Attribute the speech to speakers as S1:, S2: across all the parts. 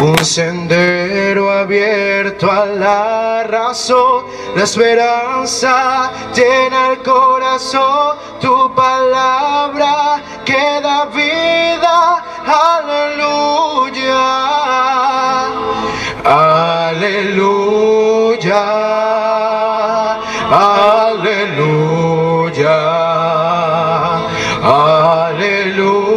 S1: un sendero abierto a la razón, la esperanza llena el corazón, tu palabra que da vida, aleluya, aleluya, aleluya, aleluya, aleluya,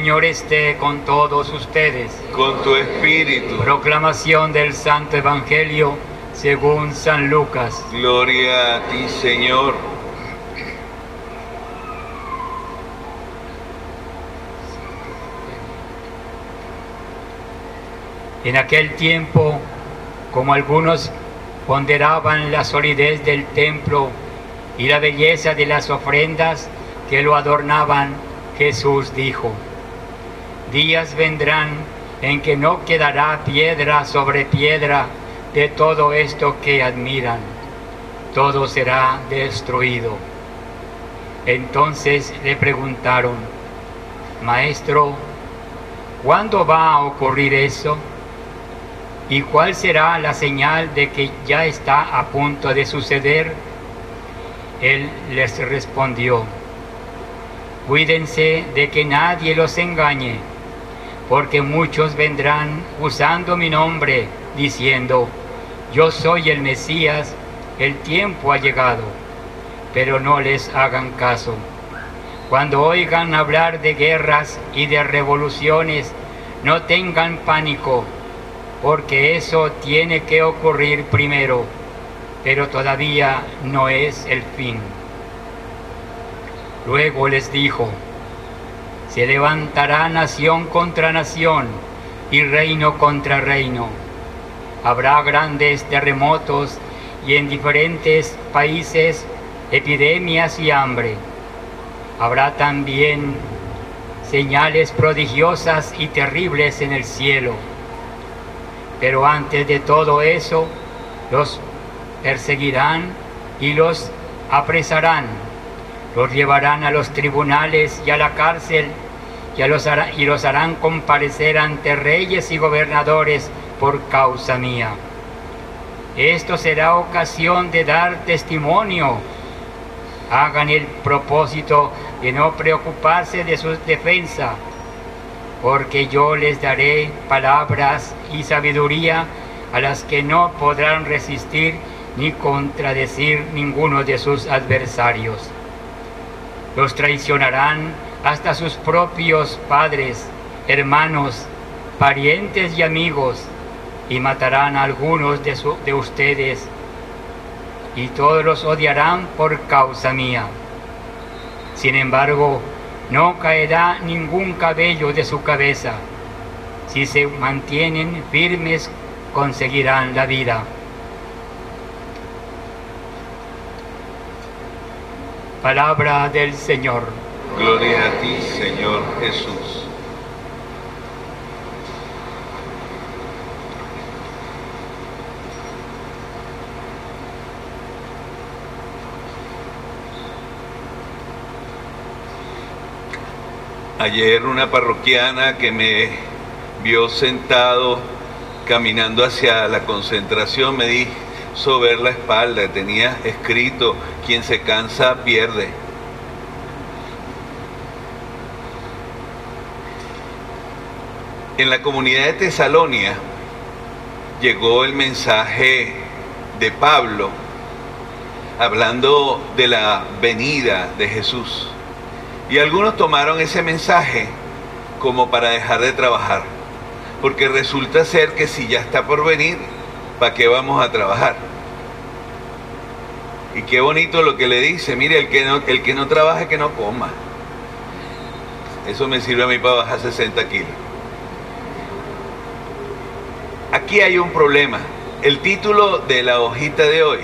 S2: Señor esté con todos ustedes.
S3: con tu espíritu.
S2: Proclamación del Santo Evangelio según San Lucas.
S3: Gloria a ti, Señor.
S2: En aquel tiempo, como algunos ponderaban la solidez del templo y la belleza de las ofrendas que lo adornaban, Jesús dijo, días vendrán en que no quedará piedra sobre piedra de todo esto que admiran, todo será destruido. Entonces le preguntaron, Maestro, ¿cuándo va a ocurrir eso? ¿Y cuál será la señal de que ya está a punto de suceder? Él les respondió, cuídense de que nadie los engañe, porque muchos vendrán usando mi nombre, diciendo, yo soy el Mesías, el tiempo ha llegado, pero no les hagan caso. Cuando oigan hablar de guerras y de revoluciones, no tengan pánico porque eso tiene que ocurrir primero, pero todavía no es el fin. Luego les dijo, se levantará nación contra nación y reino contra reino. Habrá grandes terremotos y en diferentes países epidemias y hambre. Habrá también señales prodigiosas y terribles en el cielo pero antes de todo eso, los perseguirán y los apresarán. Los llevarán a los tribunales y a la cárcel y, a los y los harán comparecer ante reyes y gobernadores por causa mía. Esto será ocasión de dar testimonio. Hagan el propósito de no preocuparse de su defensa porque yo les daré palabras y sabiduría a las que no podrán resistir ni contradecir ninguno de sus adversarios. Los traicionarán hasta sus propios padres, hermanos, parientes y amigos, y matarán a algunos de, de ustedes, y todos los odiarán por causa mía. Sin embargo, no caerá ningún cabello de su cabeza. Si se mantienen firmes, conseguirán la vida. Palabra del Señor.
S3: Gloria a ti, Señor Jesús. Ayer una parroquiana que me vio sentado caminando hacia la concentración me dijo ver la espalda, tenía escrito, quien se cansa pierde. En la comunidad de Tesalonia llegó el mensaje de Pablo hablando de la venida de Jesús. Y algunos tomaron ese mensaje como para dejar de trabajar. Porque resulta ser que si ya está por venir, ¿para qué vamos a trabajar? Y qué bonito lo que le dice, mire, el que no, el que no trabaja, que no coma. Eso me sirve a mí para bajar 60 kilos. Aquí hay un problema. El título de la hojita de hoy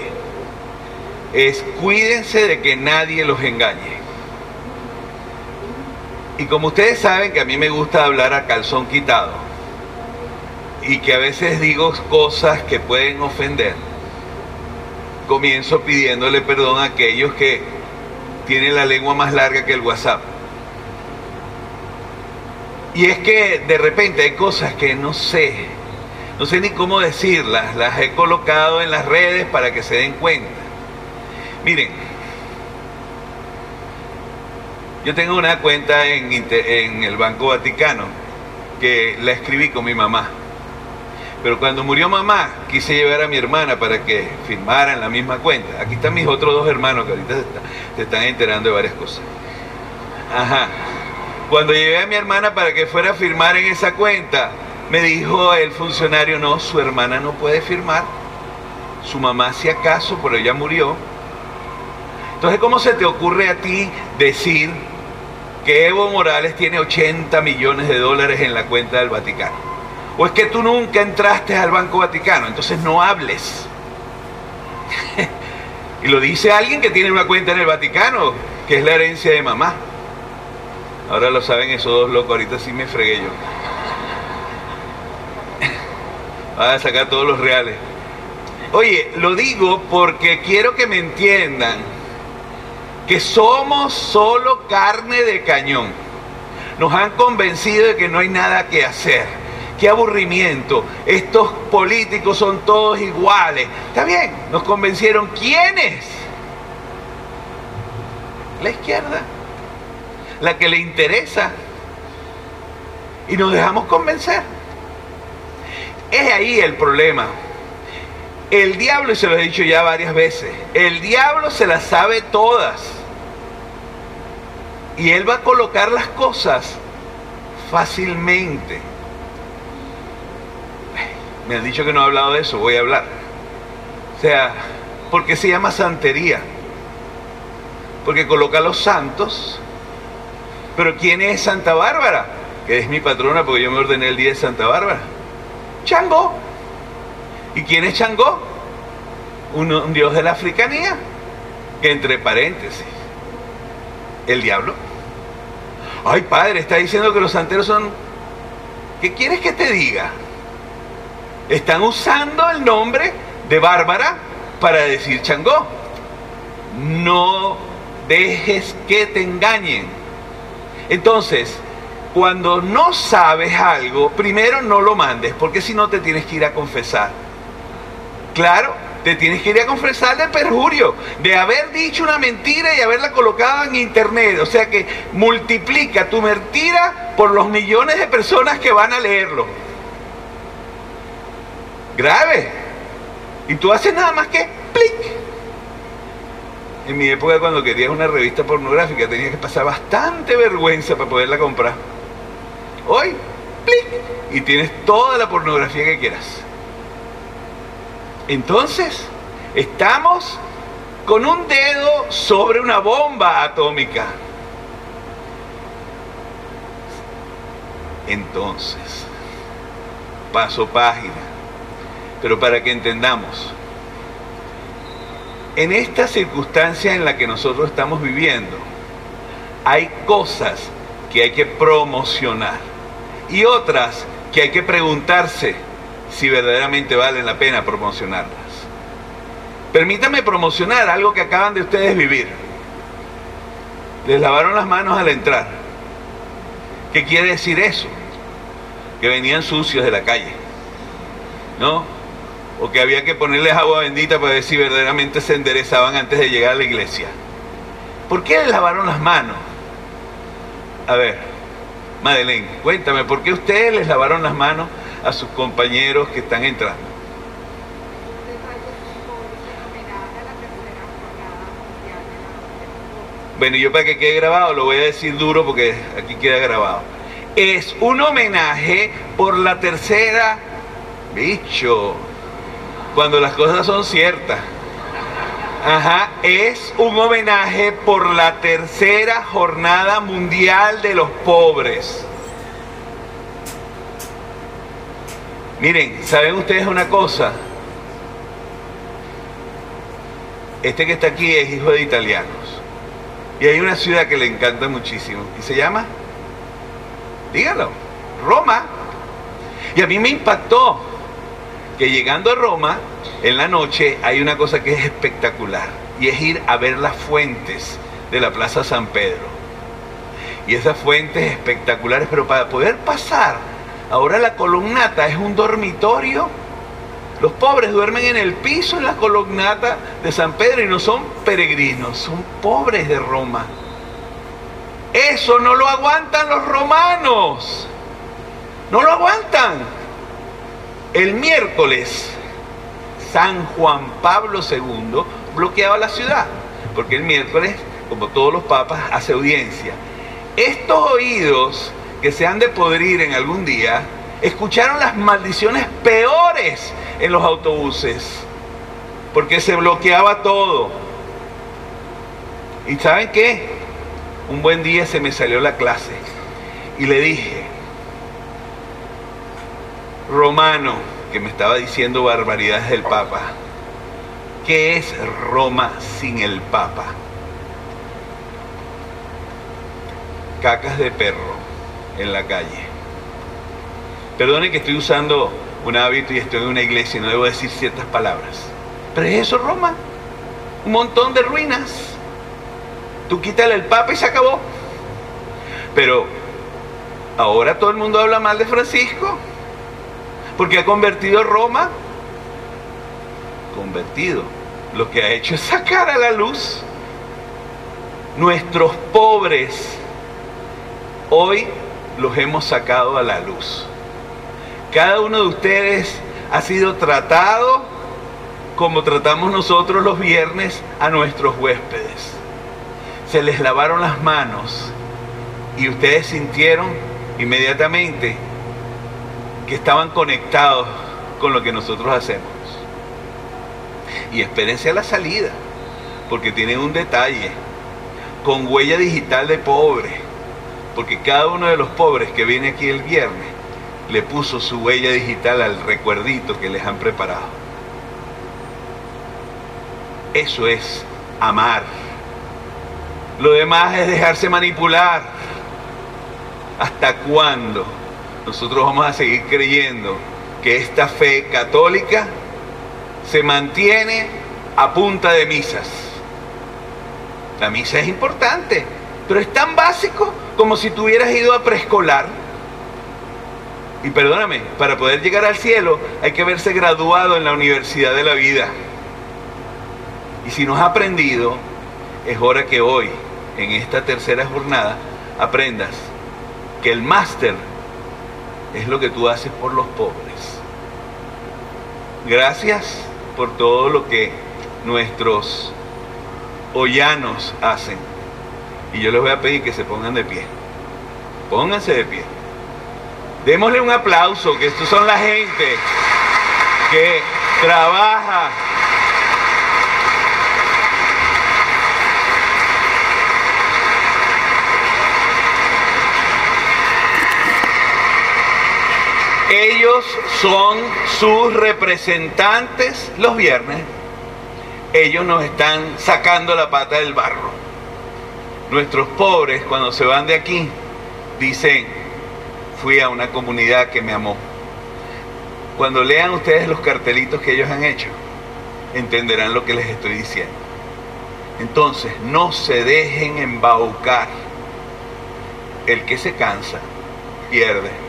S3: es Cuídense de que nadie los engañe. Y como ustedes saben que a mí me gusta hablar a calzón quitado y que a veces digo cosas que pueden ofender, comienzo pidiéndole perdón a aquellos que tienen la lengua más larga que el WhatsApp. Y es que de repente hay cosas que no sé, no sé ni cómo decirlas, las he colocado en las redes para que se den cuenta. Miren, yo tengo una cuenta en, en el Banco Vaticano que la escribí con mi mamá. Pero cuando murió mamá, quise llevar a mi hermana para que firmaran la misma cuenta. Aquí están mis otros dos hermanos que ahorita se, están enterando de varias cosas. Ajá. Cuando llevé a mi hermana para que fuera a firmar en esa cuenta, me dijo el funcionario, no, su hermana no puede firmar. Su mamá si acaso, pero ella murió. Entonces, ¿cómo se te ocurre a ti decir que Evo Morales tiene 80 millones de dólares en la cuenta del Vaticano. ¿O es que tú nunca entraste al Banco Vaticano? Entonces no hables. y lo dice alguien que tiene una cuenta en el Vaticano, que es la herencia de mamá. Ahora lo saben esos dos locos, ahorita sí me fregué yo. Voy a sacar todos los reales. Oye, lo digo porque quiero que me entiendan que somos solo carne de cañón. Nos han convencido de que no hay nada que hacer. Qué aburrimiento. Estos políticos son todos iguales. Está bien, nos convencieron. ¿Quiénes? La izquierda. La que le interesa. Y nos dejamos convencer. Es ahí el problema. El diablo, y se lo he dicho ya varias veces, el diablo se las sabe todas. Y él va a colocar las cosas fácilmente. Me han dicho que no he hablado de eso, voy a hablar. O sea, ¿por qué se llama santería? Porque coloca a los santos. Pero ¿quién es Santa Bárbara? Que es mi patrona porque yo me ordené el día de Santa Bárbara. Changó. ¿Y quién es Changó? Un, un dios de la africanía. Que entre paréntesis, el diablo. Ay, padre, está diciendo que los santeros son... ¿Qué quieres que te diga? Están usando el nombre de Bárbara para decir Changó. No dejes que te engañen. Entonces, cuando no sabes algo, primero no lo mandes, porque si no te tienes que ir a confesar. Claro, te tienes que ir a confesar de perjurio, de haber dicho una mentira y haberla colocado en internet. O sea que multiplica tu mentira por los millones de personas que van a leerlo. Grave. Y tú haces nada más que plic. En mi época cuando querías una revista pornográfica tenías que pasar bastante vergüenza para poderla comprar. Hoy, plic. Y tienes toda la pornografía que quieras. Entonces, estamos con un dedo sobre una bomba atómica. Entonces, paso página. Pero para que entendamos, en esta circunstancia en la que nosotros estamos viviendo, hay cosas que hay que promocionar y otras que hay que preguntarse si verdaderamente valen la pena promocionarlas. Permítame promocionar algo que acaban de ustedes vivir. Les lavaron las manos al entrar. ¿Qué quiere decir eso? Que venían sucios de la calle. ¿No? O que había que ponerles agua bendita para ver si verdaderamente se enderezaban antes de llegar a la iglesia. ¿Por qué les lavaron las manos? A ver, Madeleine, cuéntame, ¿por qué ustedes les lavaron las manos a sus compañeros que están entrando. Bueno, yo para que quede grabado lo voy a decir duro porque aquí queda grabado. Es un homenaje por la tercera, bicho, cuando las cosas son ciertas. Ajá, es un homenaje por la tercera jornada mundial de los pobres. Miren, ¿saben ustedes una cosa? Este que está aquí es hijo de italianos. Y hay una ciudad que le encanta muchísimo. ¿Y se llama? Dígalo. Roma. Y a mí me impactó que llegando a Roma, en la noche hay una cosa que es espectacular y es ir a ver las fuentes de la Plaza San Pedro. Y esas fuentes espectaculares, pero para poder pasar, ahora la columnata es un dormitorio. Los pobres duermen en el piso en la columnata de San Pedro y no son peregrinos, son pobres de Roma. Eso no lo aguantan los romanos. No lo aguantan. El miércoles San Juan Pablo II bloqueaba la ciudad, porque el miércoles, como todos los papas, hace audiencia. Estos oídos que se han de podrir en algún día, escucharon las maldiciones peores en los autobuses, porque se bloqueaba todo. ¿Y saben qué? Un buen día se me salió la clase y le dije, Romano, que me estaba diciendo barbaridades del Papa. ¿Qué es Roma sin el Papa? Cacas de perro en la calle. Perdone que estoy usando un hábito y estoy en una iglesia y no debo decir ciertas palabras. Pero es eso Roma. Un montón de ruinas. Tú quítale el Papa y se acabó. Pero ahora todo el mundo habla mal de Francisco porque ha convertido Roma, convertido, lo que ha hecho es sacar a la luz nuestros pobres. Hoy los hemos sacado a la luz. Cada uno de ustedes ha sido tratado como tratamos nosotros los viernes a nuestros huéspedes. Se les lavaron las manos y ustedes sintieron inmediatamente que estaban conectados con lo que nosotros hacemos. Y espérense a la salida, porque tienen un detalle, con huella digital de pobre, porque cada uno de los pobres que viene aquí el viernes le puso su huella digital al recuerdito que les han preparado. Eso es amar. Lo demás es dejarse manipular. ¿Hasta cuándo? Nosotros vamos a seguir creyendo que esta fe católica se mantiene a punta de misas. La misa es importante, pero es tan básico como si tú hubieras ido a preescolar. Y perdóname, para poder llegar al cielo hay que haberse graduado en la universidad de la vida. Y si no has aprendido, es hora que hoy, en esta tercera jornada, aprendas que el máster es lo que tú haces por los pobres. Gracias por todo lo que nuestros hoyanos hacen. Y yo les voy a pedir que se pongan de pie. Pónganse de pie. Démosle un aplauso, que estos son la gente que trabaja Ellos son sus representantes los viernes. Ellos nos están sacando la pata del barro. Nuestros pobres cuando se van de aquí dicen, fui a una comunidad que me amó. Cuando lean ustedes los cartelitos que ellos han hecho, entenderán lo que les estoy diciendo. Entonces, no se dejen embaucar. El que se cansa, pierde